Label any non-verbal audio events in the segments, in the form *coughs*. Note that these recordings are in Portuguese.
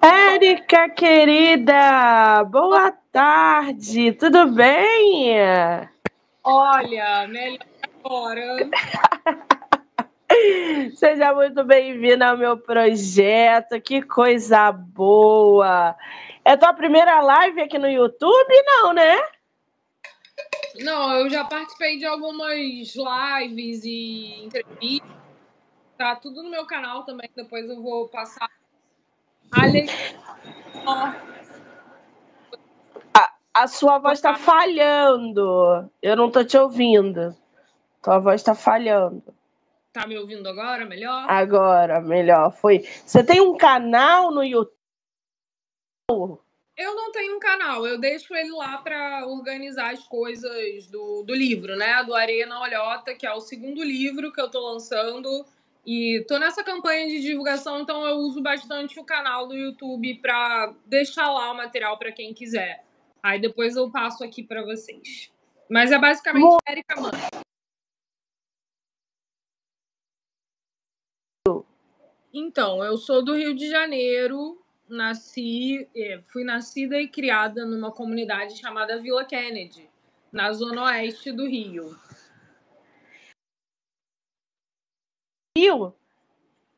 Érica, querida, boa tarde, tudo bem? Olha, melhor agora. *laughs* Seja muito bem-vinda ao meu projeto, que coisa boa! É tua primeira live aqui no YouTube? Não, né? Não, eu já participei de algumas lives e entrevistas. Tá tudo no meu canal também, depois eu vou passar a, a sua voz está falhando. Eu não tô te ouvindo. Tua voz está falhando. Tá me ouvindo agora? Melhor? Agora, melhor. Foi. Você tem um canal no YouTube? Eu não tenho um canal, eu deixo ele lá para organizar as coisas do, do livro, né? Do Areia na Olhota, que é o segundo livro que eu tô lançando e tô nessa campanha de divulgação, então eu uso bastante o canal do YouTube para deixar lá o material para quem quiser. Aí depois eu passo aqui para vocês. Mas é basicamente Bom... Erika Mano. Então, eu sou do Rio de Janeiro, nasci, é, fui nascida e criada numa comunidade chamada Vila Kennedy, na zona oeste do Rio. Rio?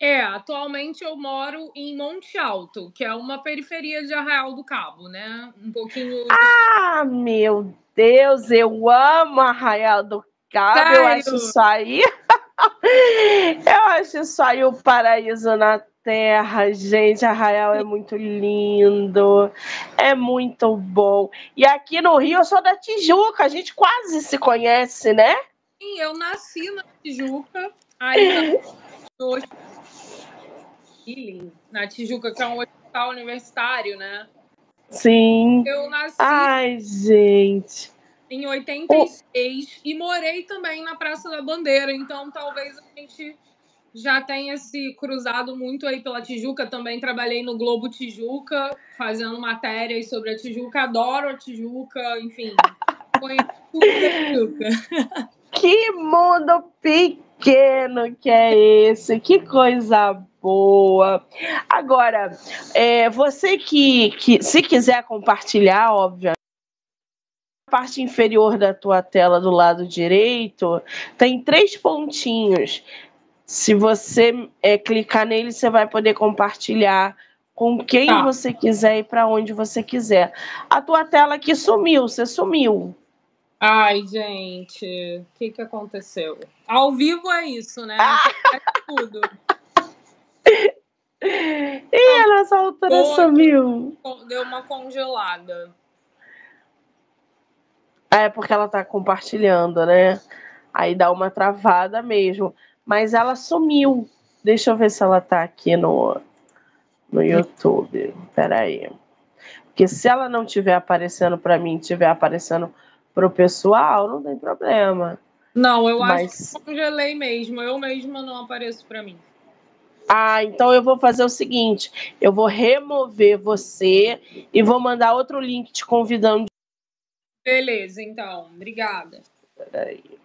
É, atualmente eu moro em Monte Alto, que é uma periferia de Arraial do Cabo, né? Um pouquinho. Ah, meu Deus, eu amo Arraial do Cabo, Sério? eu acho isso aí. *laughs* eu acho isso aí o paraíso na terra, gente. Arraial é muito lindo, é muito bom. E aqui no Rio eu sou da Tijuca, a gente quase se conhece, né? Sim, eu nasci na Tijuca. Aí no na Tijuca, que é um hospital universitário, né? Sim. Eu nasci. Ai, gente. Em 86 oh. e morei também na Praça da Bandeira, então talvez a gente já tenha se cruzado muito aí pela Tijuca. Também trabalhei no Globo Tijuca, fazendo matérias sobre a Tijuca. Adoro a Tijuca, enfim. Conheço tudo da Tijuca. *laughs* Que mundo pequeno que é esse, que coisa boa. Agora, é, você que, que, se quiser compartilhar, obviamente, a parte inferior da tua tela do lado direito tem três pontinhos. Se você é, clicar nele, você vai poder compartilhar com quem tá. você quiser e para onde você quiser. A tua tela aqui sumiu, você sumiu. Ai, gente, o que, que aconteceu? Ao vivo é isso, né? É tudo. E a nossa altura sumiu. Deu uma congelada. É porque ela tá compartilhando, né? Aí dá uma travada mesmo. Mas ela sumiu. Deixa eu ver se ela tá aqui no, no YouTube. Peraí. Porque se ela não tiver aparecendo para mim, tiver aparecendo pro pessoal, não tem problema. Não, eu Mas... acho que congelei mesmo. Eu mesma não apareço para mim. Ah, então eu vou fazer o seguinte: eu vou remover você e vou mandar outro link te convidando. Beleza, então. Obrigada. Peraí.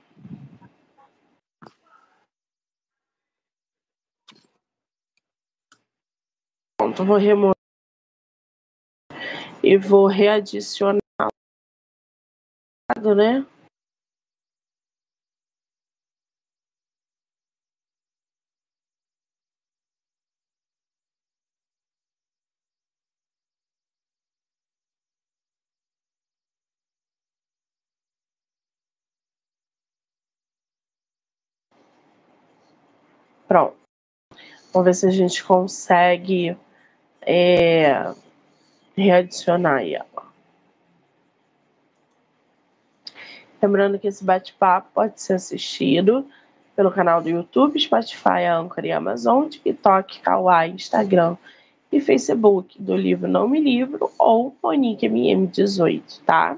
Pronto, vou remover e vou readicionar né? Pronto. Vamos ver se a gente consegue é, readicionar ela. Lembrando que esse bate-papo pode ser assistido pelo canal do YouTube, Spotify, Anchor e Amazon, TikTok, Kawaii, Instagram e Facebook do livro Não Me Livro ou Monique MM18, tá?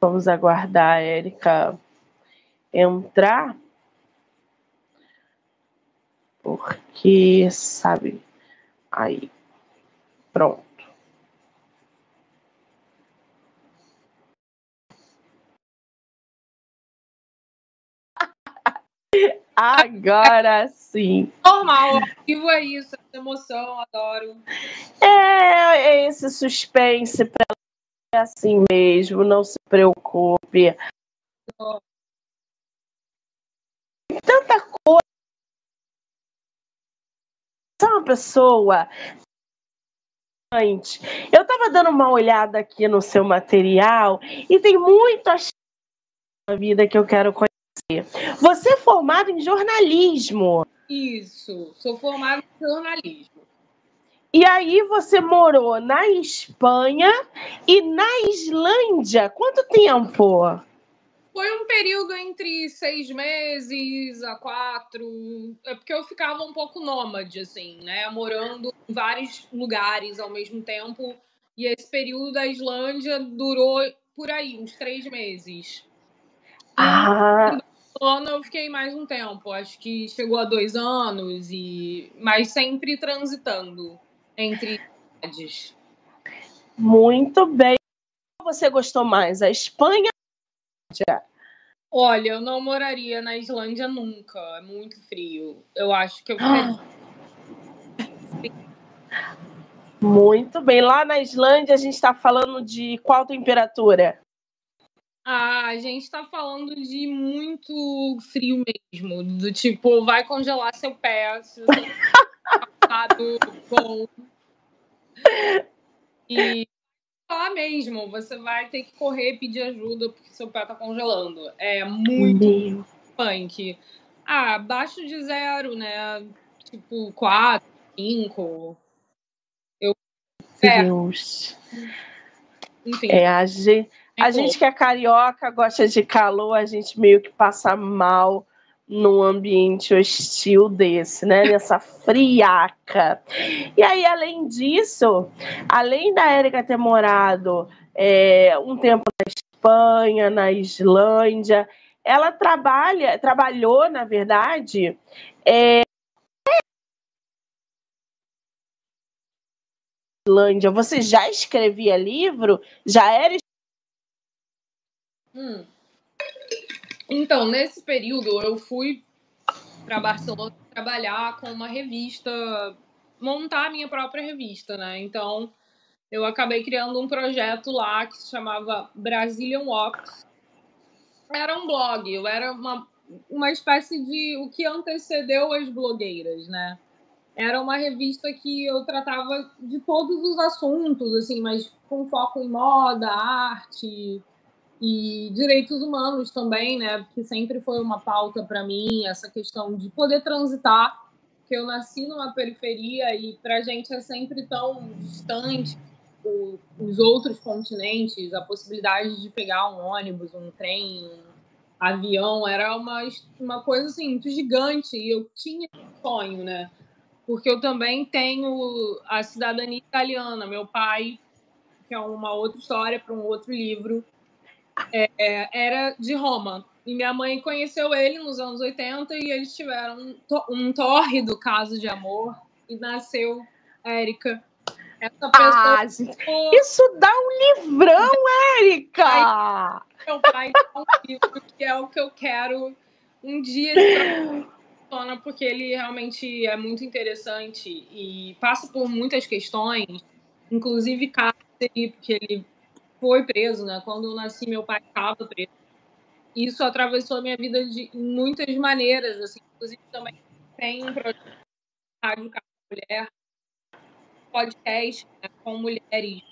Vamos aguardar a Érica entrar. Porque, sabe, aí, pronto. Agora sim. Normal, vivo é isso, essa emoção, adoro. É, é esse suspense pra é assim mesmo, não se preocupe. Tanta coisa. Você é uma pessoa. Eu estava dando uma olhada aqui no seu material e tem muitas na vida que eu quero conhecer. Você é formado em jornalismo. Isso, sou formado em jornalismo. E aí você morou na Espanha e na Islândia. Quanto tempo? Foi um período entre seis meses a quatro. É porque eu ficava um pouco nômade, assim, né? Morando em vários lugares ao mesmo tempo. E esse período da Islândia durou por aí, uns três meses. Ah. Barcelona eu fiquei mais um tempo, acho que chegou a dois anos, e mas sempre transitando entre cidades. Muito bem. Você gostou mais, a Espanha Olha, eu não moraria na Islândia nunca. É muito frio. Eu acho que eu ficaria... *gasps* Muito bem. Lá na Islândia a gente está falando de qual temperatura? Ah, a gente está falando de muito frio mesmo. Do tipo, vai congelar seu pé se você passado *laughs* bom. E lá mesmo, você vai ter que correr e pedir ajuda porque seu pé tá congelando. É muito punk. Ah, abaixo de zero, né? Tipo, quatro, cinco. Eu. Deus. Enfim. É, a gente, a gente que é carioca, gosta de calor, a gente meio que passa mal num ambiente hostil desse, né? Nessa friaca. E aí, além disso, além da Érica ter morado é, um tempo na Espanha, na Islândia, ela trabalha, trabalhou, na verdade, é, Islândia. Você já escrevia livro? Já era hum. Então, nesse período, eu fui para Barcelona trabalhar com uma revista, montar a minha própria revista, né? Então, eu acabei criando um projeto lá que se chamava Brazilian Walks. Era um blog, eu era uma, uma espécie de o que antecedeu as blogueiras, né? Era uma revista que eu tratava de todos os assuntos, assim, mas com foco em moda, arte, e direitos humanos também, né? Que sempre foi uma pauta para mim, essa questão de poder transitar, que eu nasci numa periferia e para a gente é sempre tão distante o, os outros continentes, a possibilidade de pegar um ônibus, um trem, um avião, era uma, uma coisa assim muito gigante e eu tinha um sonho, né? Porque eu também tenho a cidadania italiana, meu pai, que é uma outra história para um outro livro, é, era de Roma. E minha mãe conheceu ele nos anos 80 e eles tiveram um, um tórrido caso de amor e nasceu Érica. Essa pessoa. Ah, isso dá um livrão, *laughs* Érica! Meu pai dá um livro que é o que eu quero um dia de porque ele realmente é muito interessante e passa por muitas questões, inclusive cárcere, porque ele foi preso, né? Quando eu nasci, meu pai estava preso. Isso atravessou a minha vida de muitas maneiras, assim. Inclusive, também tem um projeto de Rádio Casa Mulher, podcast né, com mulheres que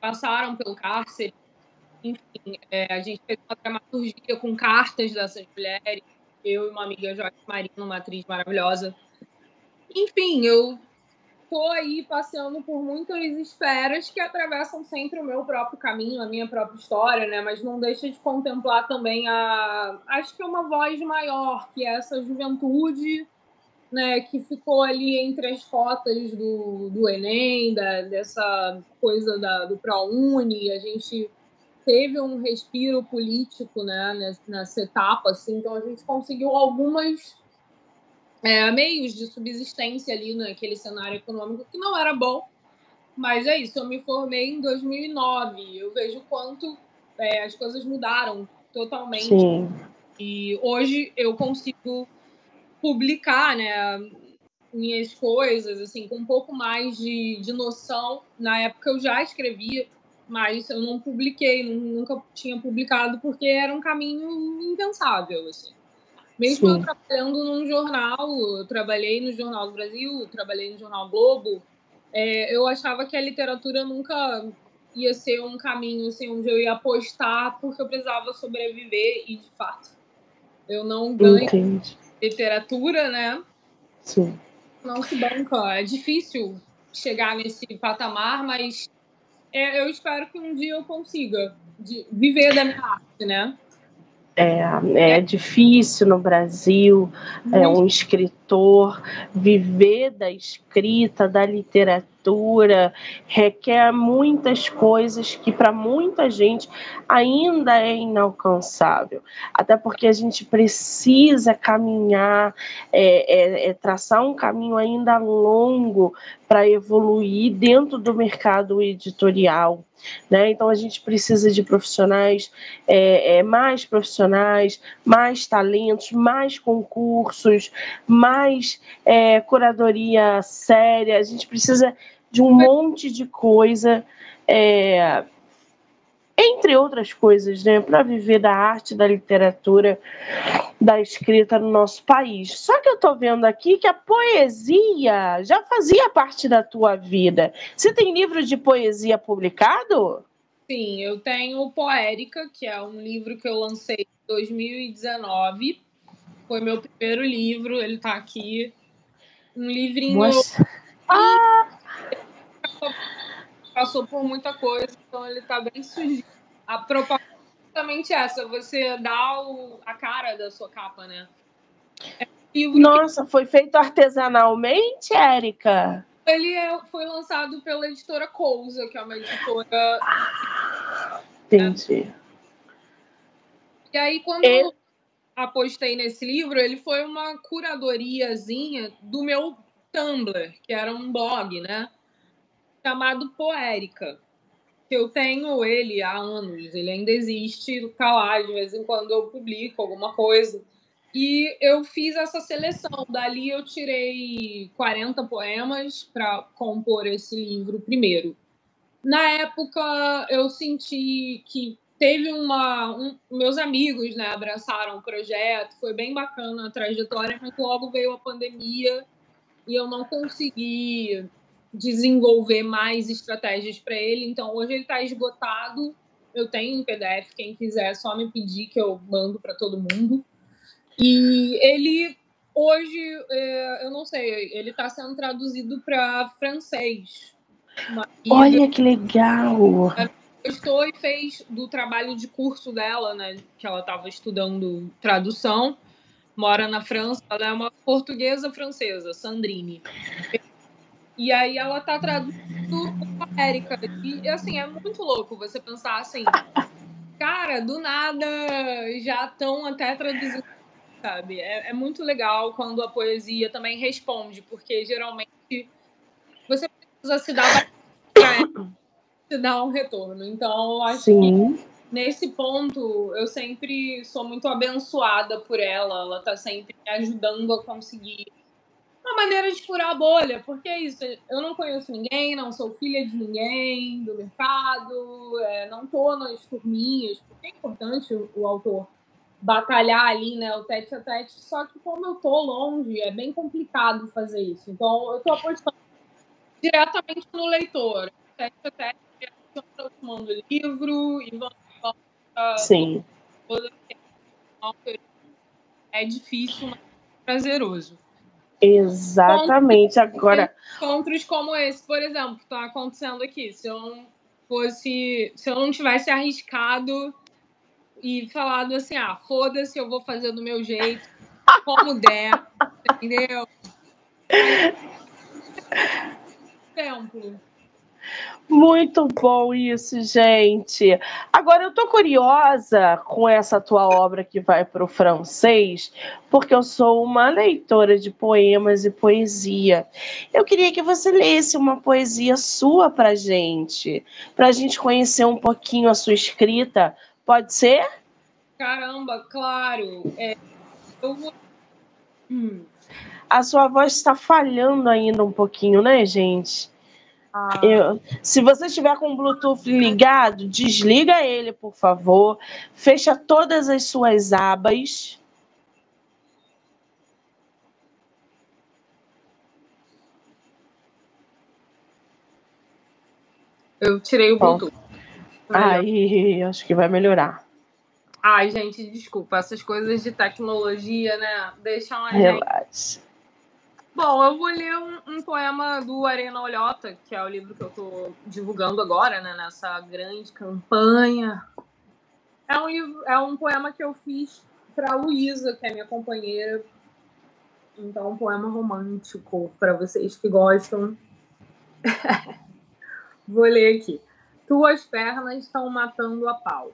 passaram pelo cárcere. Enfim, é, a gente fez uma dramaturgia com cartas dessas mulheres. Eu e uma amiga, Joyce Marino, uma atriz maravilhosa. Enfim, eu tô aí passeando por muitas esferas que atravessam sempre o meu próprio caminho, a minha própria história, né? Mas não deixa de contemplar também a. Acho que é uma voz maior, que é essa juventude, né? Que ficou ali entre as cotas do, do Enem, da, dessa coisa da, do ProUni. A gente teve um respiro político, né? Nessa etapa, assim. Então a gente conseguiu algumas é, meios de subsistência ali naquele cenário econômico que não era bom. Mas é isso, eu me formei em 2009. Eu vejo quanto é, as coisas mudaram totalmente. Sim. E hoje eu consigo publicar, né, minhas coisas, assim, com um pouco mais de, de noção. Na época eu já escrevia, mas eu não publiquei, nunca tinha publicado, porque era um caminho impensável, assim. Mesmo Sim. eu trabalhando num jornal, eu trabalhei no Jornal do Brasil, trabalhei no Jornal Globo, é, eu achava que a literatura nunca ia ser um caminho assim, onde eu ia apostar porque eu precisava sobreviver e, de fato, eu não ganho Entendi. literatura, né? Sim. Não se banca. É difícil chegar nesse patamar, mas é, eu espero que um dia eu consiga viver da minha arte, né? É, é difícil no Brasil, é um escritor viver da escrita, da literatura, requer muitas coisas que para muita gente ainda é inalcançável. Até porque a gente precisa caminhar, é, é, é traçar um caminho ainda longo para evoluir dentro do mercado editorial. Né? Então a gente precisa de profissionais, é, é, mais profissionais, mais talentos, mais concursos, mais é, curadoria séria. A gente precisa de um monte de coisa é, entre outras coisas, né, para viver da arte, da literatura, da escrita no nosso país. Só que eu estou vendo aqui que a poesia já fazia parte da tua vida. Você tem livro de poesia publicado? Sim, eu tenho Poérica, que é um livro que eu lancei em 2019. Foi meu primeiro livro, ele está aqui. Um livrinho. Nossa. Ah! Passou por muita coisa, então ele tá bem sujo. A proposta é exatamente essa, você dá o, a cara da sua capa, né? É Nossa, que... foi feito artesanalmente, Érica? Ele é, foi lançado pela editora Cousa, que é uma editora. Ah, entendi. É. E aí, quando eu apostei nesse livro, ele foi uma curadoriazinha do meu Tumblr, que era um blog, né? Chamado Poérica. Eu tenho ele há anos, ele ainda existe, tá lá, de vez em quando eu publico alguma coisa. E eu fiz essa seleção. Dali eu tirei 40 poemas para compor esse livro primeiro. Na época eu senti que teve uma. Um, meus amigos né, abraçaram o projeto, foi bem bacana a trajetória, mas logo veio a pandemia e eu não consegui desenvolver mais estratégias para ele. Então, hoje ele está esgotado. Eu tenho um PDF, quem quiser, é só me pedir que eu mando para todo mundo. E ele, hoje, é, eu não sei, ele está sendo traduzido para francês. Olha que legal! Gostou e fez do trabalho de curso dela, né? Que ela estava estudando tradução. Mora na França, ela é uma portuguesa francesa, Sandrine. E aí ela tá traduzindo a Érica. E assim, é muito louco você pensar assim, cara, do nada já estão até traduzindo, sabe? É, é, muito legal quando a poesia também responde, porque geralmente você precisa se dar *coughs* se dar um retorno. Então, eu acho Sim. que nesse ponto eu sempre sou muito abençoada por ela. Ela tá sempre me ajudando a conseguir uma maneira de furar a bolha, porque é isso, eu não conheço ninguém, não sou filha de ninguém do mercado, é, não tô nas turminhas, porque é importante o, o, autor batalhar ali, né, o tete a tete, só que como eu tô longe, é bem complicado fazer isso. Então, eu tô apostando diretamente no leitor, tete a tete, aproximando o livro e vamos... Sim. É difícil, mas prazeroso. Exatamente. Agora. Encontros como esse, por exemplo, que está acontecendo aqui. Se eu não fosse. Se eu não tivesse arriscado e falado assim, ah, foda-se, eu vou fazer do meu jeito, como der, entendeu? Exemplo. Muito bom isso, gente. Agora eu tô curiosa com essa tua obra que vai para o francês, porque eu sou uma leitora de poemas e poesia. Eu queria que você lesse uma poesia sua para gente, para a gente conhecer um pouquinho a sua escrita. Pode ser? Caramba, claro. É, eu vou. Hum. A sua voz está falhando ainda um pouquinho, né, gente? Ah. Eu, se você estiver com o Bluetooth ligado, desliga ele, por favor. Fecha todas as suas abas. Eu tirei o Bluetooth. Aí, acho que vai melhorar. Ai, gente, desculpa. Essas coisas de tecnologia, né? Deixam a Relaxa. gente. Bom, eu vou ler um, um, poema do Arena Olhota, que é o livro que eu estou divulgando agora, né? Nessa grande campanha. É um, livro, é um poema que eu fiz para Luísa, que é minha companheira. Então, um poema romântico para vocês que gostam. *laughs* Vou ler aqui. Tuas pernas estão matando a pau.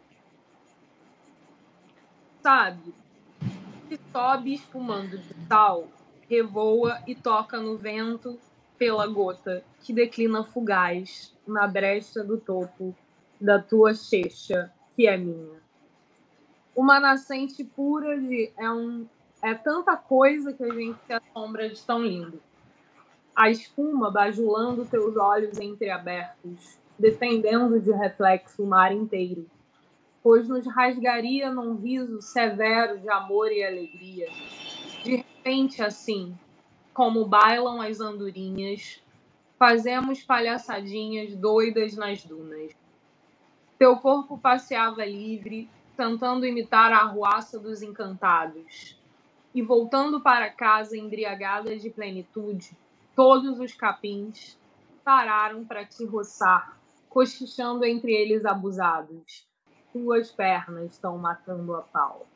Sabe? Que sobe espumando de sal, revoa e toca no vento pela gota que declina fugaz na brecha do topo da tua checha, que é minha. Uma nascente pura de é um é tanta coisa que a gente se assombra de tão lindo a espuma bajulando teus olhos entreabertos, defendendo de reflexo o mar inteiro, pois nos rasgaria num riso severo de amor e alegria. Repente, assim, como bailam as andorinhas, fazemos palhaçadinhas doidas nas dunas. Teu corpo passeava livre, tentando imitar a arruaça dos encantados. E voltando para casa embriagada de plenitude, Todos os capins pararam para te roçar, cochichando entre eles abusados. Tuas pernas estão matando a pau.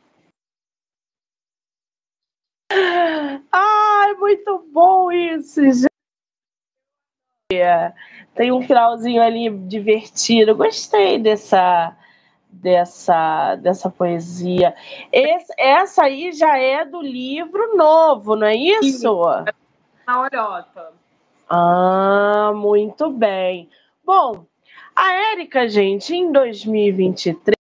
Ai, muito bom isso, gente. Tem um finalzinho ali divertido. Gostei dessa dessa dessa poesia. Esse, essa aí já é do livro novo, não é isso? Na Orota. Ah, muito bem. Bom, a Érica, gente, em 2023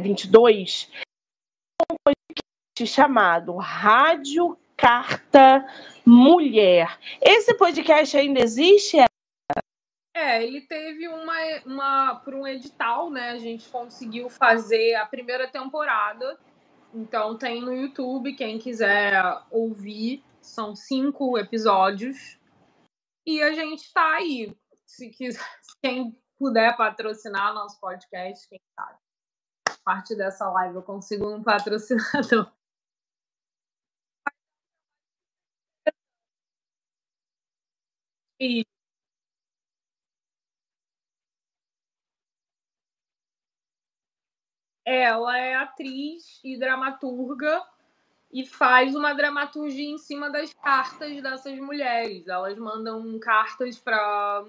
22 um podcast chamado Rádio Carta Mulher. Esse podcast ainda existe? É, ele teve uma, uma por um edital, né? A gente conseguiu fazer a primeira temporada então tem no YouTube, quem quiser ouvir, são cinco episódios. E a gente está aí. Se quiser, *laughs* quem puder patrocinar nosso podcast, quem sabe. Parte dessa live eu consigo um patrocinador. Ela é atriz e dramaturga e faz uma dramaturgia em cima das cartas dessas mulheres. Elas mandam cartas para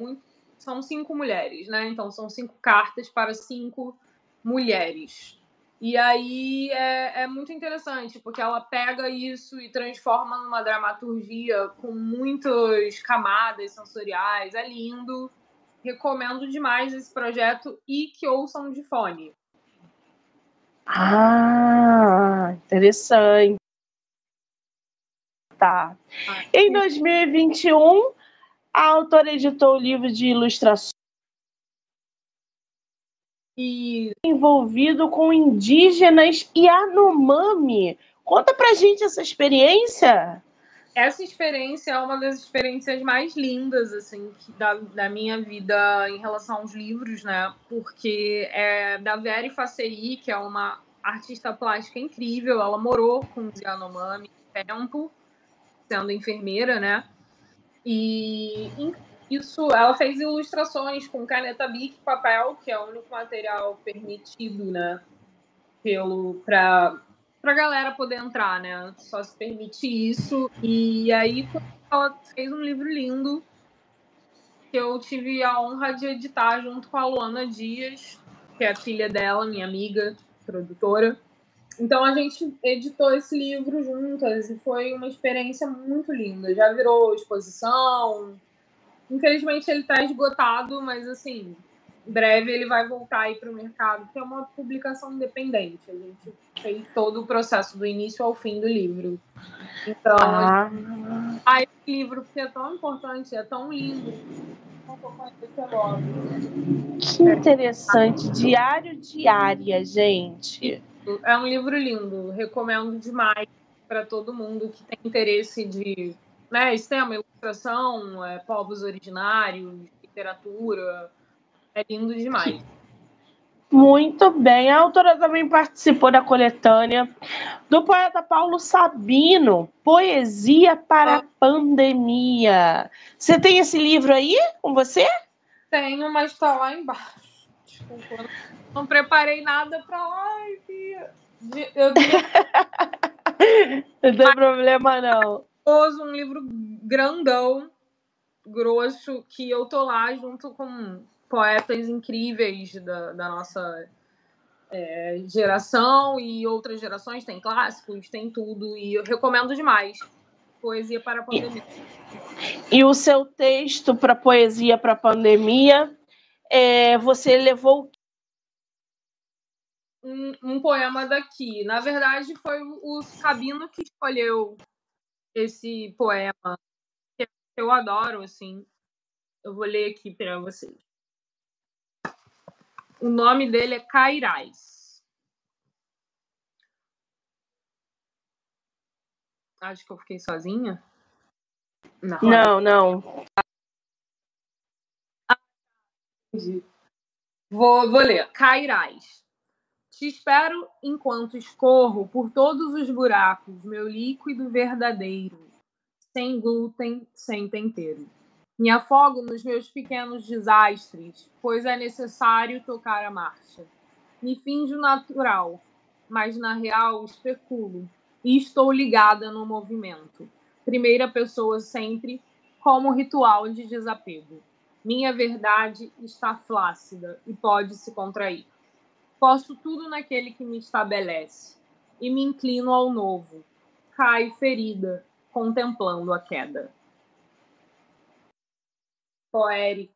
são cinco mulheres, né? Então são cinco cartas para cinco mulheres. E aí é, é, muito interessante, porque ela pega isso e transforma numa dramaturgia com muitas camadas sensoriais. É lindo. Recomendo demais esse projeto e que ouçam de fone. Ah, interessante. Tá. Ah, em 2021, a autora editou o livro de ilustrações e envolvido com indígenas e Anomami. Conta pra gente essa experiência essa experiência é uma das experiências mais lindas, assim, da, da minha vida em relação aos livros, né? Porque é da Vera Faceri, que é uma artista plástica incrível. Ela morou com os Yanomami tempo, sendo enfermeira, né? E isso, ela fez ilustrações com caneta Bic papel, que é o único material permitido, né? Pelo, para pra galera poder entrar, né? Só se permite isso. E aí ela fez um livro lindo que eu tive a honra de editar junto com a Luana Dias, que é a filha dela, minha amiga, produtora. Então a gente editou esse livro juntas e foi uma experiência muito linda. Já virou exposição. Infelizmente ele está esgotado, mas assim, breve ele vai voltar aí para o mercado, que é uma publicação independente. A gente fez todo o processo do início ao fim do livro. Então, ah. o livro que é tão importante, é tão lindo. Que interessante. Diário Diária, gente. É um livro lindo. Recomendo demais para todo mundo que tem interesse de né, sistema, ilustração, é, povos originários, literatura. É lindo demais. Muito bem. A autora também participou da coletânea do poeta Paulo Sabino, Poesia para a Pandemia. Você tem esse livro aí com você? Tenho, mas está lá embaixo. Desculpa. Não preparei nada para live. Eu... *laughs* não tem problema, não. Um livro grandão, grosso, que eu tô lá junto com poetas incríveis da, da nossa é, geração e outras gerações, tem clássicos, tem tudo, e eu recomendo demais. Poesia para a Pandemia. E, e o seu texto para Poesia para a Pandemia, é, você levou um, um, poema daqui. Na verdade, foi o Sabino que escolheu esse poema, que eu adoro, assim. Eu vou ler aqui para vocês. O nome dele é Cairais. Acho que eu fiquei sozinha. Não, não. Vou, vou ler. Cairais. Te espero enquanto escorro por todos os buracos, meu líquido verdadeiro, sem glúten, sem tempero. Me afogo nos meus pequenos desastres, pois é necessário tocar a marcha. Me finjo natural, mas na real especulo e estou ligada no movimento. Primeira pessoa sempre, como ritual de desapego. Minha verdade está flácida e pode se contrair. Posso tudo naquele que me estabelece e me inclino ao novo. Cai ferida, contemplando a queda poética.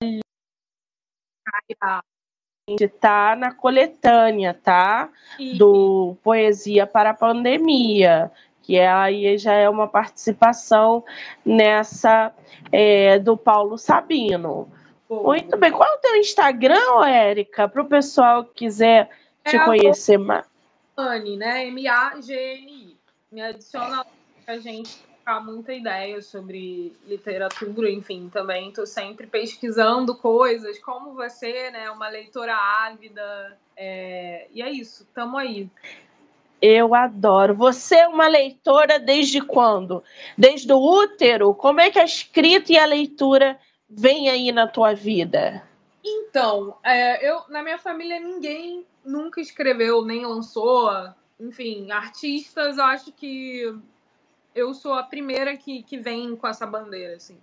Está na coletânea, tá? Do Poesia para a Pandemia, que é, aí já é uma participação nessa é, do Paulo Sabino. Muito bem. Qual é o teu Instagram, Érica, para o pessoal que quiser te é conhecer mais? Mani, né? M-A-G-N-I. Me adiciona a gente trocar muita ideia sobre literatura, enfim, também estou sempre pesquisando coisas, como você, né, uma leitora ávida, é... e é isso, tamo aí. Eu adoro. Você é uma leitora desde quando? Desde o útero? Como é que a escrita e a leitura vem aí na tua vida? Então, é, eu na minha família ninguém nunca escreveu nem lançou, enfim, artistas, acho que eu sou a primeira que, que vem com essa bandeira, assim.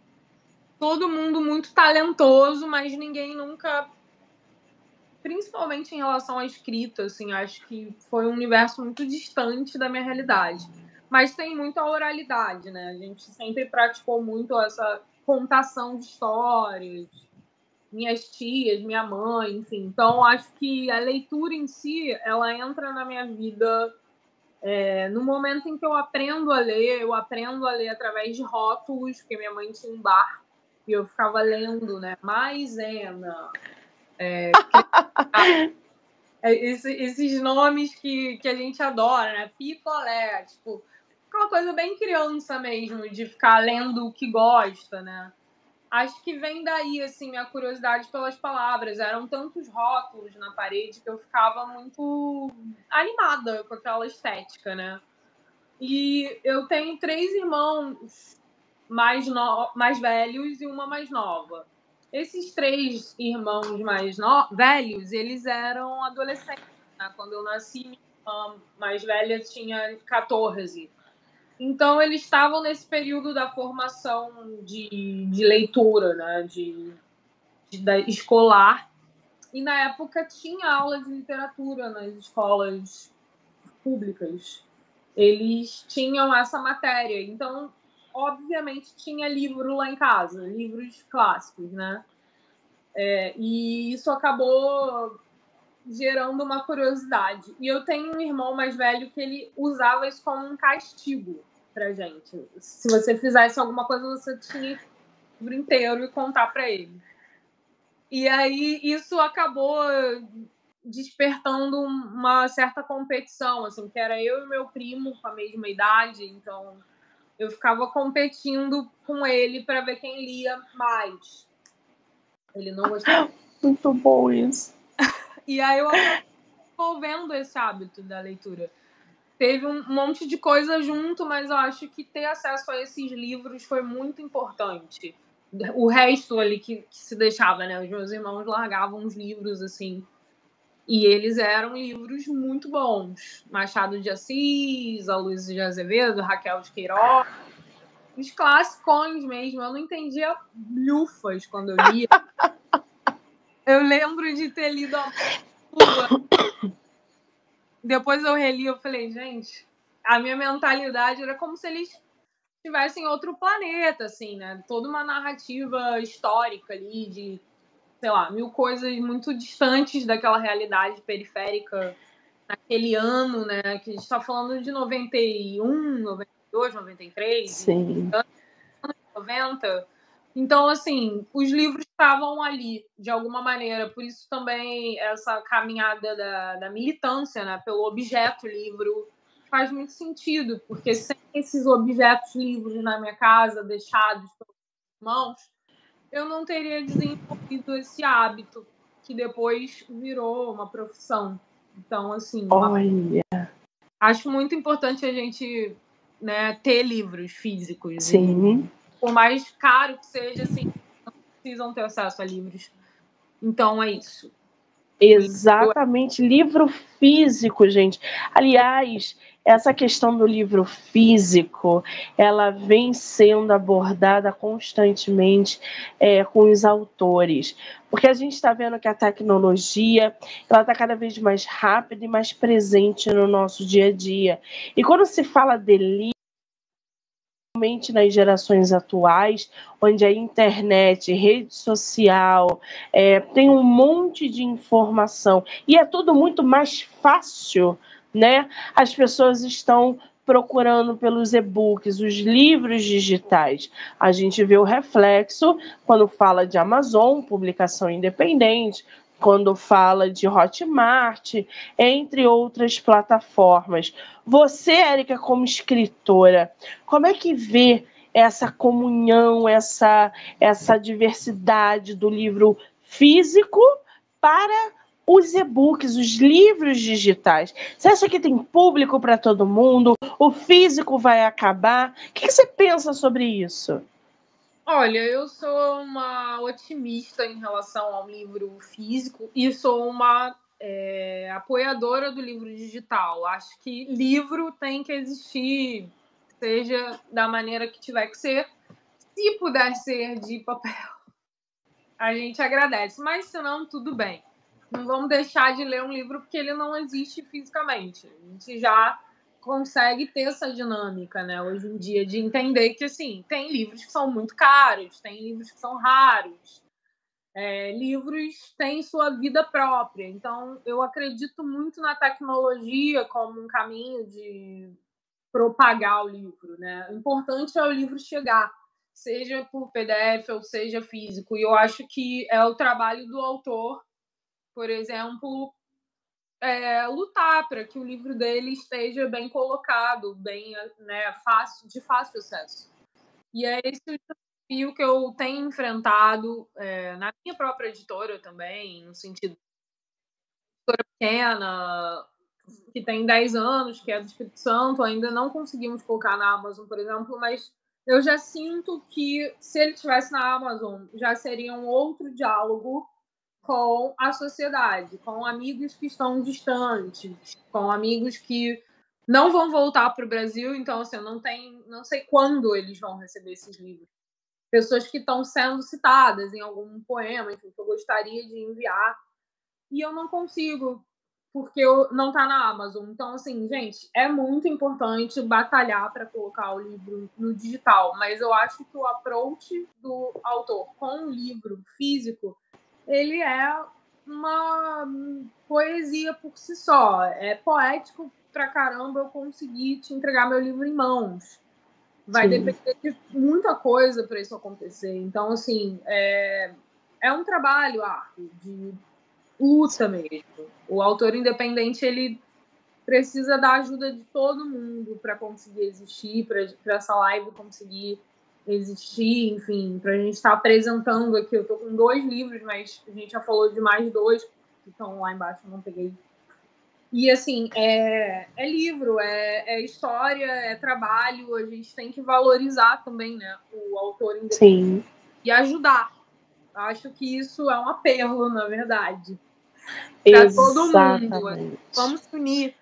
Todo mundo muito talentoso, mas ninguém nunca. Principalmente em relação à escrita, assim, acho que foi um universo muito distante da minha realidade. Mas tem muito a oralidade, né? A gente sempre praticou muito essa contação de histórias, minhas tias, minha mãe, enfim. Então, acho que a leitura em si, ela entra na minha vida é, no momento em que eu aprendo a ler, eu aprendo a ler através de rótulos, porque minha mãe tinha um bar e eu ficava lendo, né? Maisena. É, *laughs* é, esse, esses nomes que, que a gente adora, né? Picolé, tipo, uma coisa bem criança mesmo, de ficar lendo o que gosta, né? acho que vem daí, assim, minha curiosidade pelas palavras. Eram tantos rótulos na parede que eu ficava muito animada com aquela estética, né? E eu tenho três irmãos mais, no... mais velhos e uma mais nova. Esses três irmãos mais no... velhos, eles eram adolescentes. Né? Quando eu nasci, minha irmã mais velha tinha 14. Então, eles estavam nesse período da formação de, de leitura, né? de, de da escolar. E na época tinha aulas de literatura nas escolas públicas. Eles tinham essa matéria. Então, obviamente, tinha livro lá em casa, livros clássicos, né? É, e isso acabou gerando uma curiosidade. E eu tenho um irmão mais velho que ele usava isso como um castigo pra gente. Se você fizesse alguma coisa, você tinha o livro inteiro e contar para ele. E aí isso acabou despertando uma certa competição, assim, que era eu e meu primo com a mesma idade, então eu ficava competindo com ele para ver quem lia mais. Ele não gostava. Muito bom isso. E aí eu vendo esse hábito da leitura. Teve um monte de coisa junto, mas eu acho que ter acesso a esses livros foi muito importante. O resto ali que, que se deixava, né? Os meus irmãos largavam os livros assim. E eles eram livros muito bons. Machado de Assis, a Luiz de Azevedo, Raquel de Queiroz. Os classicões mesmo. Eu não entendia lufas quando eu lia. *laughs* Eu lembro de ter lido a Depois eu reli, eu falei, gente, a minha mentalidade era como se eles tivessem outro planeta, assim, né? Toda uma narrativa histórica ali de, sei lá, mil coisas muito distantes daquela realidade periférica naquele ano, né? Que a gente está falando de 91, 92, 93. Sim. Anos 90 então, assim, os livros estavam ali, de alguma maneira. Por isso também essa caminhada da, da militância, né, pelo objeto livro, faz muito sentido, porque sem esses objetos livros na minha casa, deixados pelos irmãos, eu não teria desenvolvido esse hábito, que depois virou uma profissão. Então, assim, Olha. acho muito importante a gente né, ter livros físicos. Sim. E por mais caro que seja, assim, não precisam ter acesso a livros. Então é isso. Exatamente, livro físico, gente. Aliás, essa questão do livro físico, ela vem sendo abordada constantemente é, com os autores, porque a gente está vendo que a tecnologia ela está cada vez mais rápida e mais presente no nosso dia a dia. E quando se fala de livro principalmente nas gerações atuais, onde a internet, rede social, é, tem um monte de informação e é tudo muito mais fácil, né? As pessoas estão procurando pelos e-books, os livros digitais. A gente vê o reflexo quando fala de Amazon, publicação independente, quando fala de Hotmart, entre outras plataformas. Você, Érica, como escritora, como é que vê essa comunhão, essa, essa diversidade do livro físico para os e-books, os livros digitais? Você acha que tem público para todo mundo? O físico vai acabar? O que você pensa sobre isso? Olha, eu sou uma otimista em relação ao livro físico e sou uma é, apoiadora do livro digital. Acho que livro tem que existir, seja da maneira que tiver que ser. Se puder ser de papel, a gente agradece, mas se não, tudo bem. Não vamos deixar de ler um livro porque ele não existe fisicamente. A gente já consegue ter essa dinâmica, né, hoje em dia, de entender que, assim, tem livros que são muito caros, tem livros que são raros, é, livros têm sua vida própria. Então, eu acredito muito na tecnologia como um caminho de propagar o livro, né? O importante é o livro chegar, seja por PDF ou seja físico. E eu acho que é o trabalho do autor, por exemplo, é, lutar para que o livro dele esteja bem colocado, bem né, fácil, de fácil acesso. E é esse o desafio que eu tenho enfrentado é, na minha própria editora também, no sentido editora pequena, que tem 10 anos, que é do Espírito Santo, ainda não conseguimos colocar na Amazon, por exemplo, mas eu já sinto que se ele tivesse na Amazon, já seria um outro diálogo com a sociedade, com amigos que estão distantes, com amigos que não vão voltar para o Brasil, então assim, não tem, não sei quando eles vão receber esses livros. Pessoas que estão sendo citadas em algum poema, enfim, que eu gostaria de enviar e eu não consigo porque eu, não está na Amazon. Então assim, gente, é muito importante batalhar para colocar o livro no digital, mas eu acho que o approach do autor com o livro físico ele é uma poesia por si só. É poético pra caramba eu conseguir te entregar meu livro em mãos. Vai Sim. depender de muita coisa para isso acontecer. Então, assim, é, é um trabalho árduo, de luta mesmo. O autor independente, ele precisa da ajuda de todo mundo para conseguir existir, para essa live conseguir existir, enfim, para a gente estar tá apresentando aqui. Eu estou com dois livros, mas a gente já falou de mais dois que estão lá embaixo, eu não peguei. E assim, é, é livro, é, é, história, é trabalho, a gente tem que valorizar também, né, o autor independente Sim. e ajudar. Acho que isso é um apelo, na verdade. Para todo mundo. Vamos se unir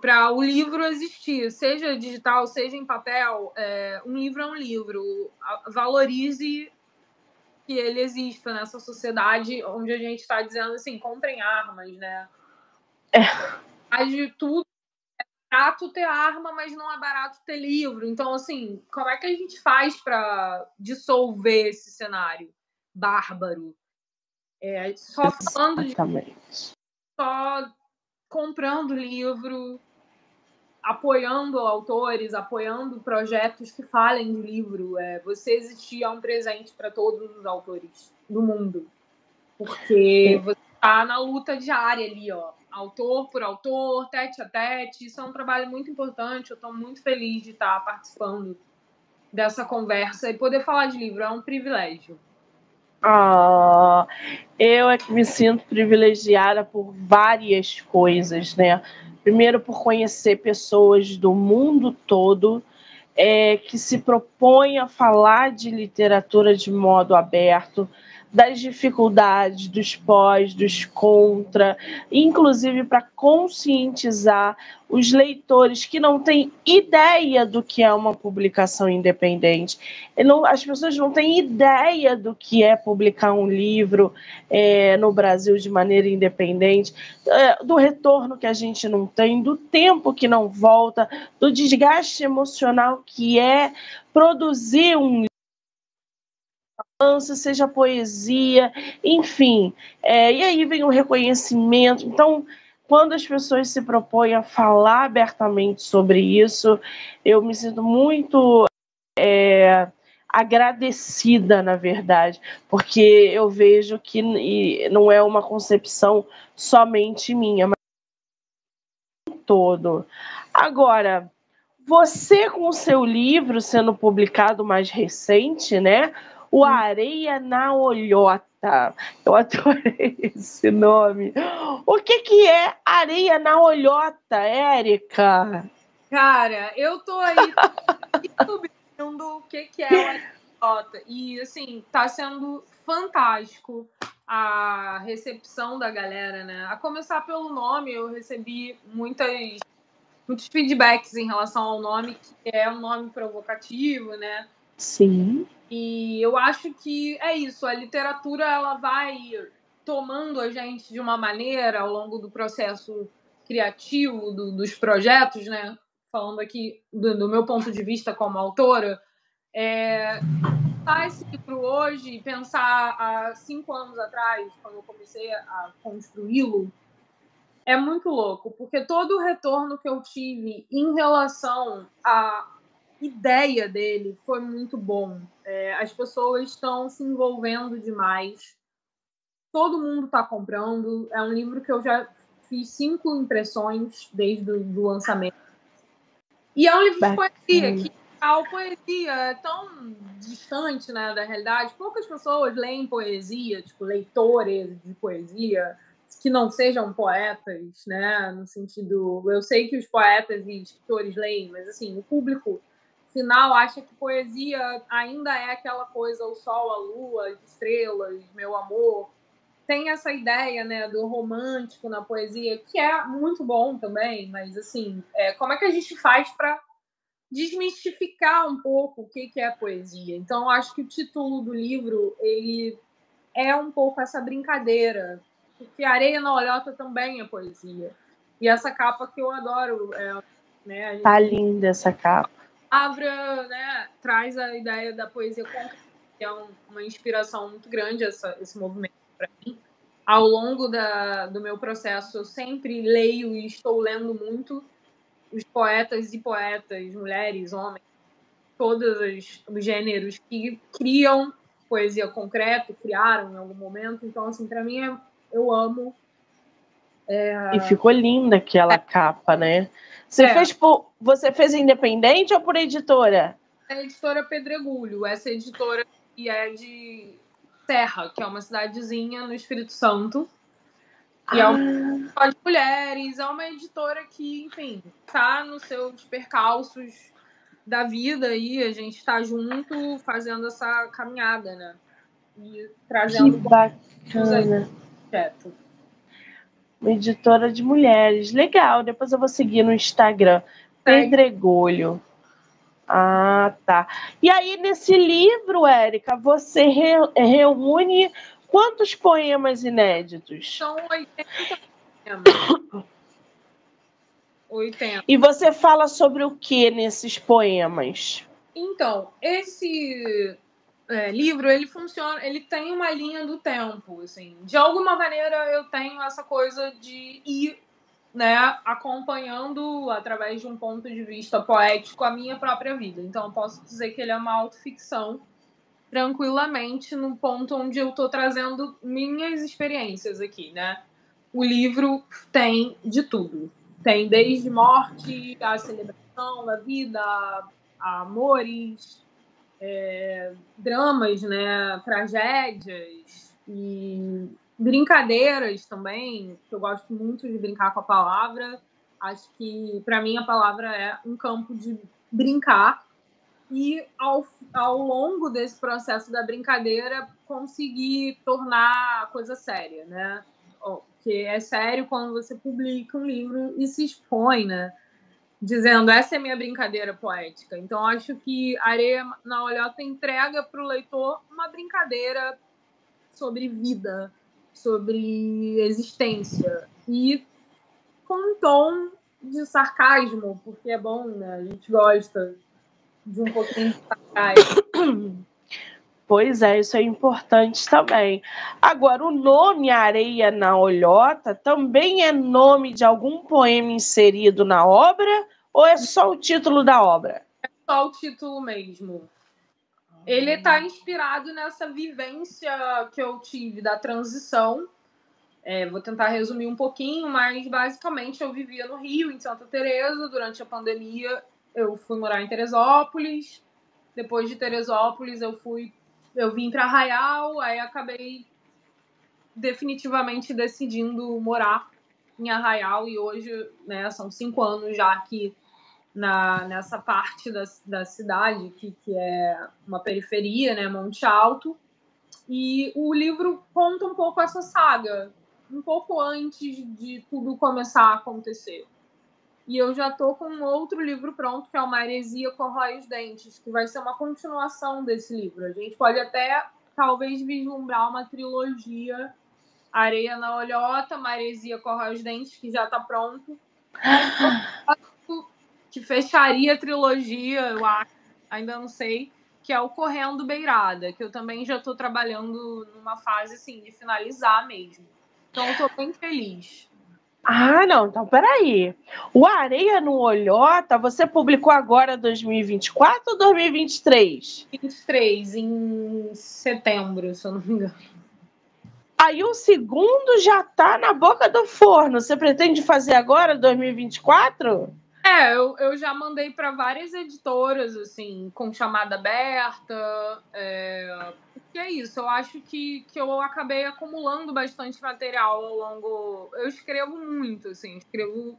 para o livro existir, seja digital, seja em papel, é, um livro é um livro. Valorize que ele exista nessa sociedade onde a gente está dizendo assim, comprem armas, né? É. de tudo é barato ter arma, mas não é barato ter livro. Então, assim, como é que a gente faz para dissolver esse cenário bárbaro? É, só falando de. Só comprando livro, apoiando autores, apoiando projetos que falem de livro. É, você existir é um presente para todos os autores do mundo. Porque você está na luta diária ali, ó. Autor por autor, tete a tete. Isso é um trabalho muito importante. Eu estou muito feliz de estar participando dessa conversa e poder falar de livro. É um privilégio. Ah, eu é que me sinto privilegiada por várias coisas, né? Primeiro, por conhecer pessoas do mundo todo é, que se propõem a falar de literatura de modo aberto, das dificuldades, dos pós, dos contra, inclusive para conscientizar os leitores que não têm ideia do que é uma publicação independente. As pessoas não têm ideia do que é publicar um livro é, no Brasil de maneira independente, é, do retorno que a gente não tem, do tempo que não volta, do desgaste emocional que é produzir um seja poesia, enfim. É, e aí vem o reconhecimento. Então, quando as pessoas se propõem a falar abertamente sobre isso, eu me sinto muito é, agradecida, na verdade, porque eu vejo que não é uma concepção somente minha, mas todo. Agora, você com o seu livro sendo publicado mais recente, né? O Areia na Olhota. Eu adorei *laughs* esse nome. O que, que é Areia na Olhota, Érica? Cara, eu tô aí descobrindo o que, que é o Areia Olhota. E, assim, tá sendo fantástico a recepção da galera, né? A começar pelo nome, eu recebi muitas, muitos feedbacks em relação ao nome, que é um nome provocativo, né? Sim. E eu acho que é isso, a literatura ela vai tomando a gente de uma maneira ao longo do processo criativo do, dos projetos, né? Falando aqui do, do, meu ponto de vista como autora, é, pensar esse livro hoje pensar há cinco anos atrás, quando eu comecei a construí-lo, é muito louco, porque todo o retorno que eu tive em relação a ideia dele foi muito bom. É, as pessoas estão se envolvendo demais. Todo mundo está comprando. É um livro que eu já fiz cinco impressões desde o lançamento. E é um livro de poesia, que a poesia é tão distante né, da realidade. Poucas pessoas leem poesia, tipo, leitores de poesia, que não sejam poetas, né? No sentido. Eu sei que os poetas e escritores leem, mas assim, o público final acha que poesia ainda é aquela coisa o sol, a lua, as estrelas, meu amor. Tem essa ideia, né, do romântico na poesia, que é muito bom também, mas assim, é, como é que a gente faz para desmistificar um pouco o que, que é poesia? Então, acho que o título do livro ele é um pouco essa brincadeira, porque Areia na Olhota também é poesia. E essa capa que eu adoro, é, né? Gente... Tá linda essa capa palavra né, traz a ideia da poesia concreta, que é um, uma inspiração muito grande essa, esse movimento. para mim. Ao longo da, do meu processo, eu sempre leio e estou lendo muito os poetas e poetas, mulheres, homens, todos os, os gêneros que criam poesia concreta, criaram em algum momento. Então, assim, para mim, é, eu amo. É... E ficou linda aquela é. capa, né? Você é. fez por, você fez independente ou por editora? É a editora Pedregulho, essa editora que é de Serra, que é uma cidadezinha no Espírito Santo. E ah. é uma ah. de mulheres, é uma editora que, enfim, tá nos seus percalços da vida aí, a gente está junto fazendo essa caminhada, né? E trazendo que bacana. Projeto. Uma editora de mulheres. Legal, depois eu vou seguir no Instagram. Pedregulho. Ah, tá. E aí, nesse livro, Érica, você re reúne quantos poemas inéditos? São 80 poemas. *coughs* 80. E você fala sobre o que nesses poemas? Então, esse é, livro, ele funciona, ele tem uma linha do tempo, assim. De alguma maneira, eu tenho essa coisa de ir, né, acompanhando através de um ponto de vista poético a minha própria vida. Então, eu posso dizer que ele é uma autoficção tranquilamente no ponto onde eu estou trazendo minhas experiências aqui, né? O livro tem de tudo. Tem desde morte, a celebração da vida, amores, é, dramas, né, tragédias e brincadeiras também, que eu gosto muito de brincar com a palavra. Acho que, para mim, a palavra é um campo de brincar e, ao, ao longo desse processo da brincadeira, conseguir tornar a coisa séria, né? porque é sério quando você publica um livro e se expõe, né? Dizendo, essa é minha brincadeira poética. Então, acho que Areia na Olhota entrega para o leitor uma brincadeira sobre vida, sobre existência. E com um tom de sarcasmo, porque é bom, né? A gente gosta de um pouquinho de sarcasmo. *coughs* Pois é, isso é importante também. Agora, o nome Areia na Olhota também é nome de algum poema inserido na obra ou é só o título da obra? É só o título mesmo. Ele está inspirado nessa vivência que eu tive da transição. É, vou tentar resumir um pouquinho, mas basicamente eu vivia no Rio, em Santa Teresa, durante a pandemia. Eu fui morar em Teresópolis. Depois de Teresópolis, eu fui eu vim para Arraial, aí acabei definitivamente decidindo morar em Arraial e hoje, né, são cinco anos já aqui na, nessa parte da, da cidade, que, que é uma periferia, né, Monte Alto. E o livro conta um pouco essa saga, um pouco antes de tudo começar a acontecer. E eu já tô com um outro livro pronto, que é uma heresia corrói os dentes, que vai ser uma continuação desse livro. A gente pode até, talvez, vislumbrar uma trilogia Areia na Olhota, uma heresia corrói os dentes, que já tá pronto. *gasps* que fecharia a trilogia, eu acho, ainda não sei, que é o Correndo Beirada, que eu também já estou trabalhando numa fase assim de finalizar mesmo. Então eu tô bem feliz. Ah, não, então peraí. O Areia no Olhota, você publicou agora 2024 ou 2023? 23, em setembro, se eu não me engano. Aí o segundo já tá na boca do forno. Você pretende fazer agora, 2024? É, eu, eu já mandei para várias editoras, assim, com chamada aberta, é, que é isso. Eu acho que, que eu acabei acumulando bastante material ao longo. Eu escrevo muito, assim, escrevo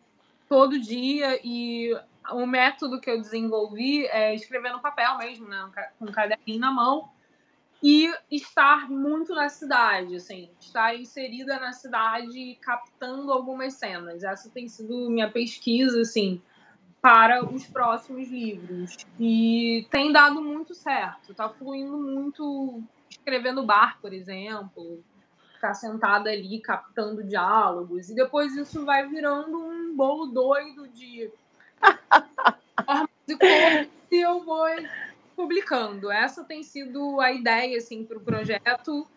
todo dia e o método que eu desenvolvi é escrever no papel mesmo, né? Com um caderninho na mão e estar muito na cidade, assim, estar inserida na cidade captando algumas cenas. Essa tem sido minha pesquisa, assim, para os próximos livros. E tem dado muito certo, tá fluindo muito escrevendo bar, por exemplo, ficar sentada ali captando diálogos, e depois isso vai virando um bolo doido de *laughs* formas e cores e eu vou publicando. Essa tem sido a ideia assim para o projeto.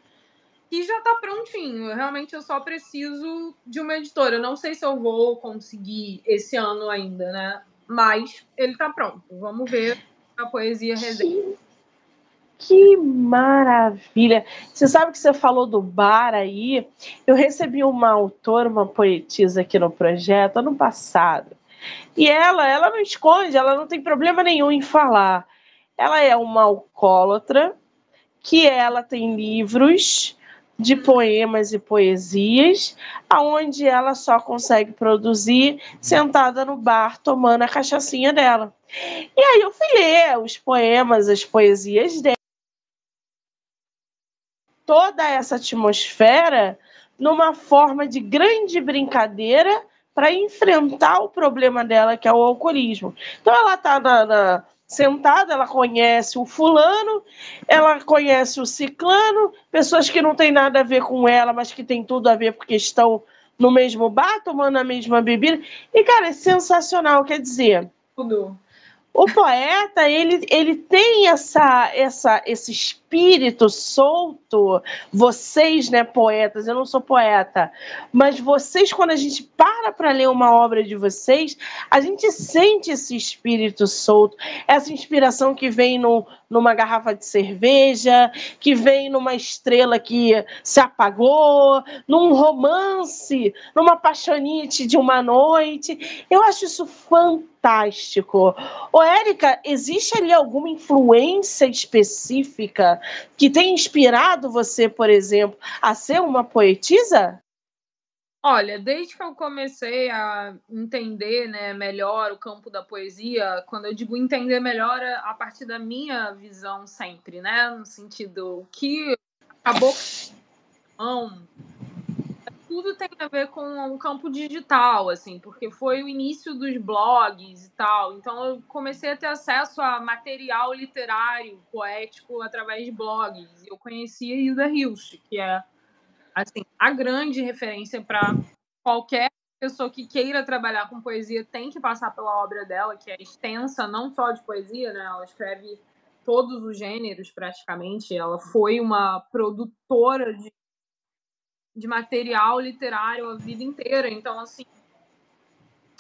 que já está prontinho. Realmente eu só preciso de uma editora. Eu não sei se eu vou conseguir esse ano ainda, né? Mas ele está pronto. Vamos ver a poesia resenha. Que maravilha! Você sabe que você falou do bar aí? Eu recebi uma autora, uma poetisa aqui no projeto ano passado. E ela, ela não esconde, ela não tem problema nenhum em falar. Ela é uma alcoólatra, que ela tem livros de poemas e poesias, aonde ela só consegue produzir sentada no bar tomando a cachaçinha dela. E aí eu fui ler os poemas, as poesias dela. Toda essa atmosfera numa forma de grande brincadeira para enfrentar o problema dela, que é o alcoolismo. Então ela está na, na sentada, ela conhece o fulano, ela conhece o ciclano, pessoas que não têm nada a ver com ela, mas que têm tudo a ver porque estão no mesmo bar, tomando a mesma bebida. E, cara, é sensacional, quer dizer. Tudo. O poeta, ele, ele tem essa, essa, esse espírito solto. Vocês, né, poetas, eu não sou poeta, mas vocês, quando a gente para para ler uma obra de vocês, a gente sente esse espírito solto, essa inspiração que vem no, numa garrafa de cerveja, que vem numa estrela que se apagou, num romance, numa paixonite de uma noite. Eu acho isso fantástico. Ô, Érica, existe ali alguma influência específica que tem inspirado você, por exemplo, a ser uma poetisa? Olha, desde que eu comecei a entender né, melhor o campo da poesia, quando eu digo entender melhor, é a partir da minha visão sempre, né? No sentido que acabou tudo tem a ver com o campo digital, assim, porque foi o início dos blogs e tal. Então eu comecei a ter acesso a material literário, poético através de blogs. Eu conhecia Hilda Hilst, que é assim, a grande referência para qualquer pessoa que queira trabalhar com poesia tem que passar pela obra dela, que é extensa, não só de poesia, né? Ela escreve todos os gêneros praticamente. Ela foi uma produtora de de material literário a vida inteira. Então, assim,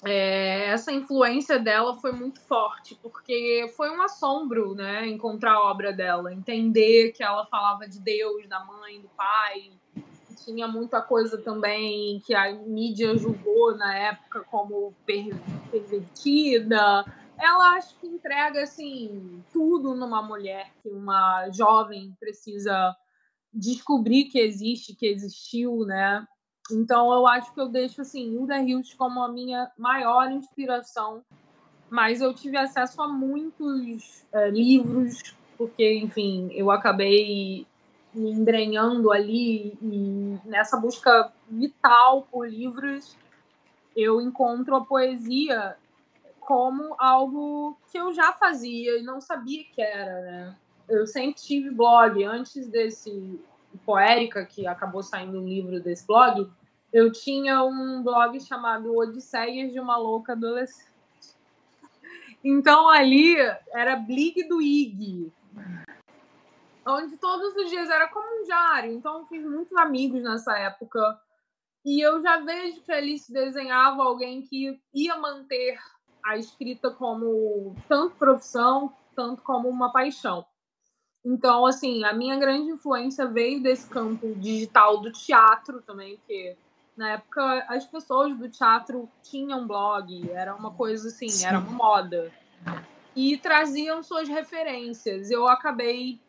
é, essa influência dela foi muito forte, porque foi um assombro, né, encontrar a obra dela, entender que ela falava de Deus, da mãe, do pai, tinha muita coisa também que a mídia julgou na época como per pervertida. Ela acho que entrega assim tudo numa mulher que uma jovem precisa descobrir que existe, que existiu, né? Então eu acho que eu deixo assim Hilda Hilst como a minha maior inspiração, mas eu tive acesso a muitos é, livros, porque enfim eu acabei me embrenhando ali e nessa busca vital por livros eu encontro a poesia como algo que eu já fazia e não sabia que era, né? Eu sempre tive blog. Antes desse Poérica, que acabou saindo um livro desse blog, eu tinha um blog chamado Odisseias de uma Louca Adolescente. Então ali era Blig do Ig, onde todos os dias era como um diário. Então eu fiz muitos amigos nessa época. E eu já vejo que ali se desenhava alguém que ia manter a escrita como tanto profissão, tanto como uma paixão. Então, assim, a minha grande influência veio desse campo digital do teatro também, porque na época as pessoas do teatro tinham blog, era uma coisa assim, Sim. era uma moda. E traziam suas referências. Eu acabei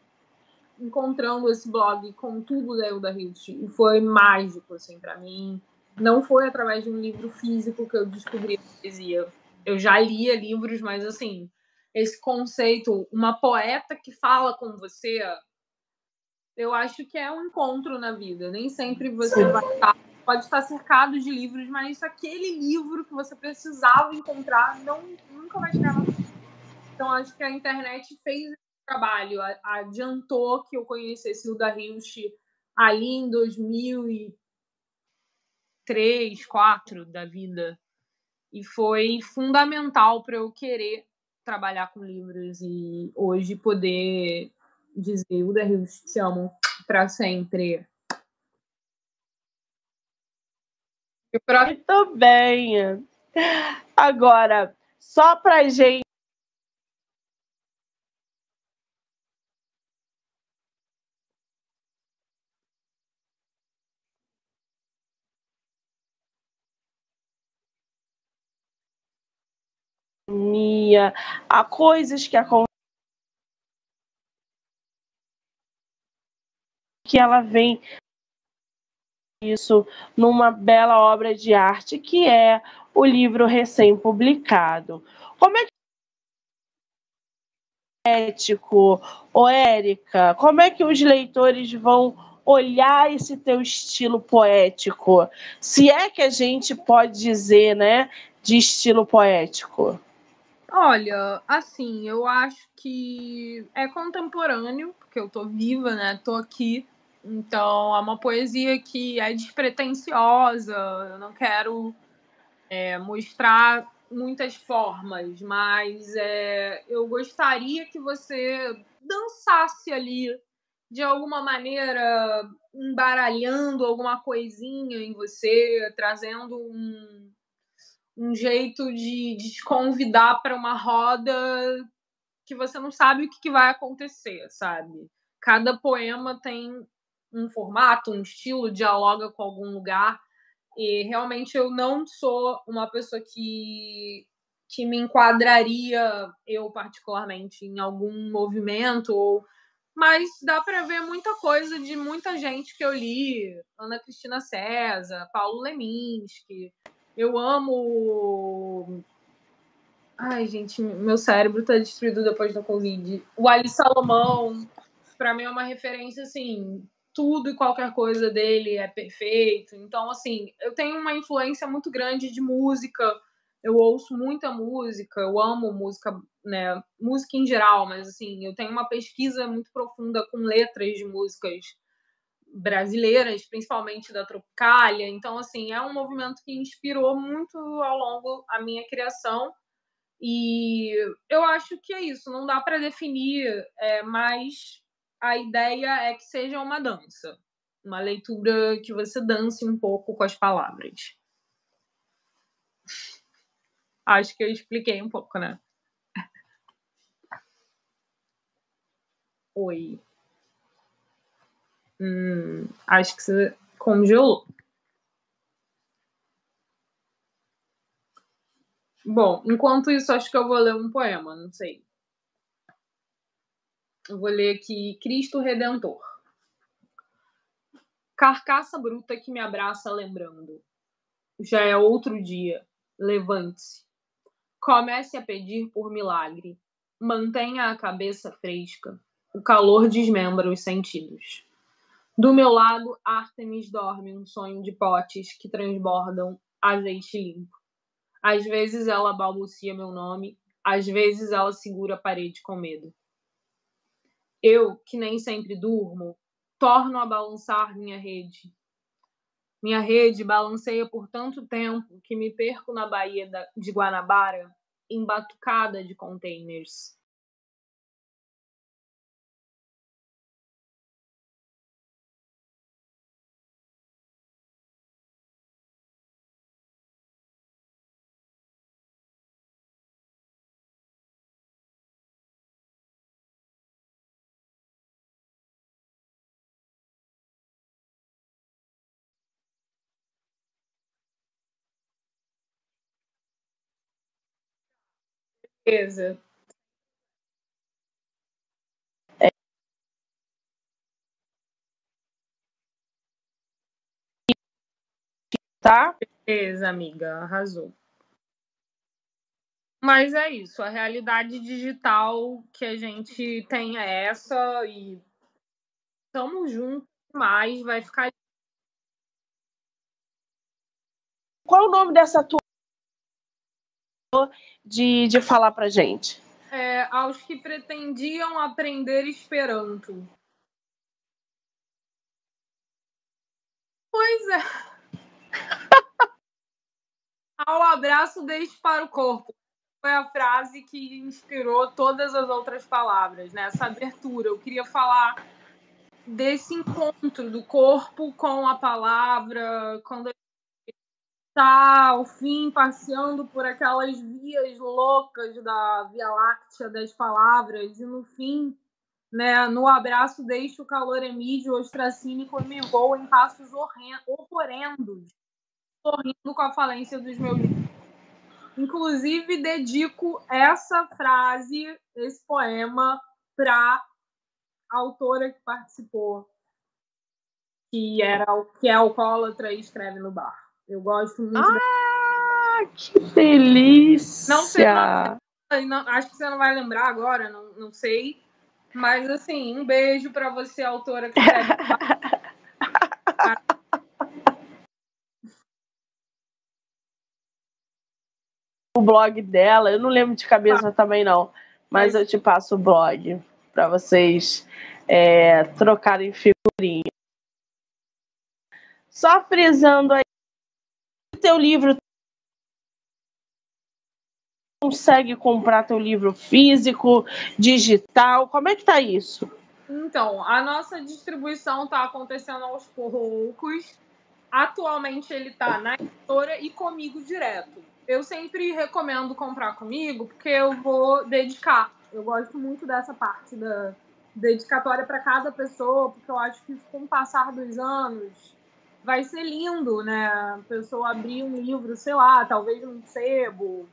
encontrando esse blog com tudo da Hilda Hilst e foi mágico assim para mim. Não foi através de um livro físico que eu descobri a poesia. Eu já lia livros, mas assim, esse conceito, uma poeta que fala com você, eu acho que é um encontro na vida. Nem sempre você vai estar, pode estar cercado de livros, mas aquele livro que você precisava encontrar não nunca vai chegar na Então acho que a internet fez esse trabalho, adiantou que eu conhecesse o da Hilst ali em 2003, 2004 da vida. E foi fundamental para eu querer trabalhar com livros e hoje poder dizer Uda Rios, te amo para sempre. Muito bem. Agora, só para gente há coisas que acontecem que ela vem isso numa bela obra de arte que é o livro recém-publicado. Como é que ético, ou Érica, como é que os leitores vão olhar esse teu estilo poético? Se é que a gente pode dizer, né, de estilo poético. Olha, assim, eu acho que é contemporâneo, porque eu tô viva, né? Tô aqui. Então, é uma poesia que é despretensiosa, eu não quero é, mostrar muitas formas, mas é, eu gostaria que você dançasse ali de alguma maneira, embaralhando alguma coisinha em você, trazendo um, um jeito de, de te convidar para uma roda que você não sabe o que, que vai acontecer, sabe? Cada poema tem um formato, um estilo, dialoga com algum lugar. E realmente eu não sou uma pessoa que, que me enquadraria, eu particularmente, em algum movimento, ou mas dá para ver muita coisa de muita gente que eu li, Ana Cristina César, Paulo Leminski, eu amo. Ai, gente, meu cérebro tá destruído depois da Covid. O Ali Salomão, para mim, é uma referência, assim, tudo e qualquer coisa dele é perfeito. Então, assim, eu tenho uma influência muito grande de música. Eu ouço muita música, eu amo música, né? Música em geral, mas assim, eu tenho uma pesquisa muito profunda com letras de músicas brasileiras, principalmente da Tropicália. Então, assim, é um movimento que inspirou muito ao longo a minha criação. E eu acho que é isso, não dá para definir, é, mas a ideia é que seja uma dança, uma leitura que você dance um pouco com as palavras. Acho que eu expliquei um pouco, né? *laughs* Oi. Hum, acho que você congelou. Bom, enquanto isso, acho que eu vou ler um poema, não sei. Eu vou ler aqui Cristo Redentor. Carcaça bruta que me abraça lembrando. Já é outro dia. Levante-se. Comece a pedir por milagre. Mantenha a cabeça fresca. O calor desmembra os sentidos. Do meu lado, Artemis dorme um sonho de potes que transbordam azeite limpo. Às vezes ela balbucia meu nome, às vezes ela segura a parede com medo. Eu, que nem sempre durmo, torno a balançar minha rede. Minha rede balanceia por tanto tempo que me perco na Baía de Guanabara, embatucada de containers. Certeza. É. Tá? Beleza, amiga, arrasou. Mas é isso, a realidade digital que a gente tem é essa e estamos juntos mais, vai ficar. Qual o nome dessa tua de, de falar pra gente? É, aos que pretendiam aprender Esperanto. Pois é. *laughs* Ao abraço, deixe para o corpo. Foi a frase que inspirou todas as outras palavras, né? Essa abertura. Eu queria falar desse encontro do corpo com a palavra, quando tá, ao fim, passeando por aquelas vias loucas da Via Láctea das palavras, e no fim, né, no abraço deixo o calor emídio, me vou em passos horrendos, sorrindo com a falência dos meus Inclusive, dedico essa frase, esse poema, para a autora que participou, que era que é alcoólatra e escreve no bar. Eu gosto muito. Ah, que delícia! Não sei, não, acho que você não vai lembrar agora, não, não sei. Mas assim, um beijo para você, autora que escreve. *laughs* o blog dela, eu não lembro de cabeça ah. também não, mas, mas eu te passo o blog para vocês é, trocarem figurinha. Só frisando aí, teu livro consegue comprar teu livro físico, digital? Como é que tá isso? Então, a nossa distribuição está acontecendo aos poucos. Atualmente ele está na editora e comigo direto. Eu sempre recomendo comprar comigo porque eu vou dedicar. Eu gosto muito dessa parte da dedicatória para cada pessoa, porque eu acho que com o passar dos anos vai ser lindo, né? A pessoa abrir um livro, sei lá, talvez num sebo.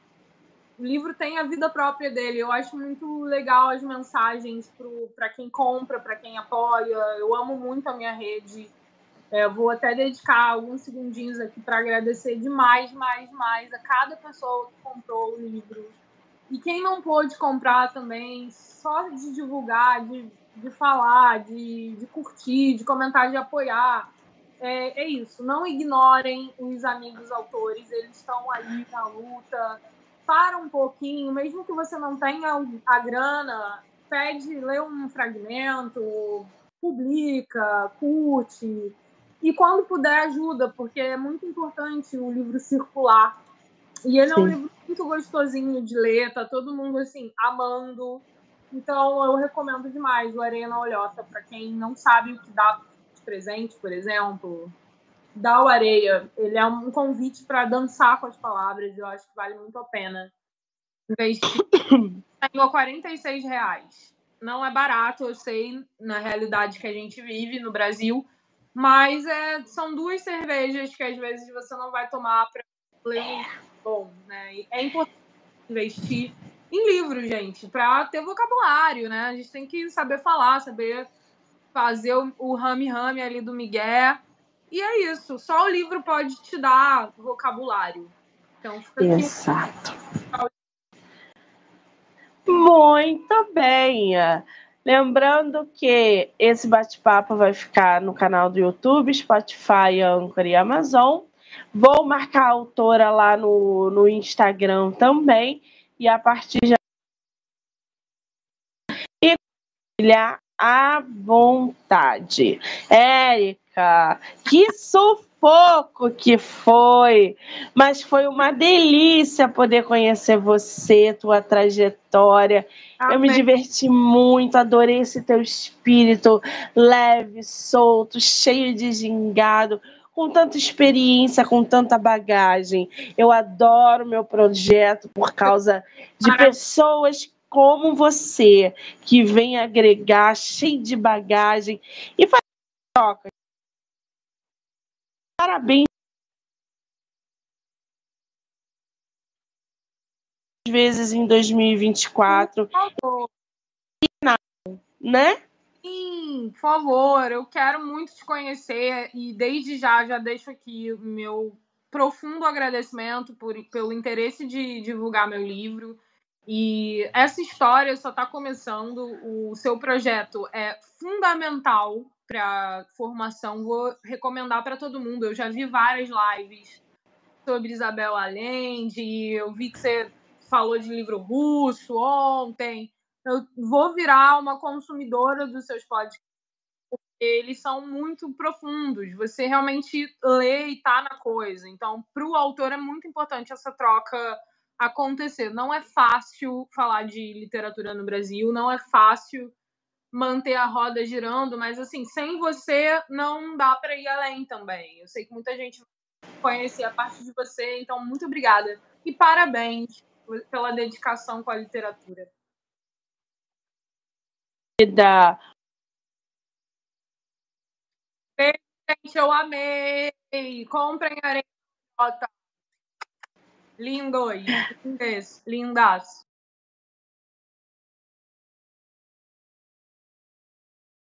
O livro tem a vida própria dele. Eu acho muito legal as mensagens para quem compra, para quem apoia. Eu amo muito a minha rede. É, vou até dedicar alguns segundinhos aqui para agradecer demais, mais, mais a cada pessoa que comprou o livro. E quem não pôde comprar também, só de divulgar, de, de falar, de, de curtir, de comentar, de apoiar é, é isso. Não ignorem os amigos autores, eles estão aí na luta. Para um pouquinho, mesmo que você não tenha a grana, pede, lê um fragmento, publica, curte. E quando puder, ajuda, porque é muito importante o livro circular. E ele Sim. é um livro muito gostosinho de ler, tá todo mundo assim, amando. Então eu recomendo demais o Arena Olhota para quem não sabe o que dá presente, por exemplo, da o Areia, ele é um convite para dançar com as palavras, eu acho que vale muito a pena. Investir a 46 reais. Não é barato, eu sei, na realidade que a gente vive no Brasil, mas é, são duas cervejas que às vezes você não vai tomar para ler bom, né? É importante investir em livros, gente, para ter vocabulário, né? A gente tem que saber falar, saber fazer o rame-rame ali do Miguel. E é isso. Só o livro pode te dar vocabulário. Então, fica aqui. Exato. Muito bem. Lembrando que esse bate-papo vai ficar no canal do YouTube, Spotify, Anchor e Amazon. Vou marcar a autora lá no, no Instagram também. E a partir de e compartilhar à vontade. Érica, que sufoco que foi! Mas foi uma delícia poder conhecer você, tua trajetória. Amém. Eu me diverti muito, adorei esse teu espírito leve, solto, cheio de gingado com tanta experiência, com tanta bagagem. Eu adoro meu projeto por causa de pessoas como você, que vem agregar, cheio de bagagem e faz troca. Parabéns. vezes em 2024. Por favor. Né? Sim, por favor, eu quero muito te conhecer e desde já já deixo aqui meu profundo agradecimento por, pelo interesse de divulgar meu livro. E essa história só está começando. O seu projeto é fundamental para formação. Vou recomendar para todo mundo. Eu já vi várias lives sobre Isabel Allende. Eu vi que você falou de livro russo ontem. Eu vou virar uma consumidora dos seus podcasts. Eles são muito profundos. Você realmente lê e está na coisa. Então, para o autor é muito importante essa troca acontecer. Não é fácil falar de literatura no Brasil, não é fácil manter a roda girando, mas assim, sem você não dá para ir além também. Eu sei que muita gente conhecer a parte de você, então muito obrigada e parabéns pela dedicação com a literatura. Da Gente, eu amei! Comprem a Arena lindo y lindes, lindas.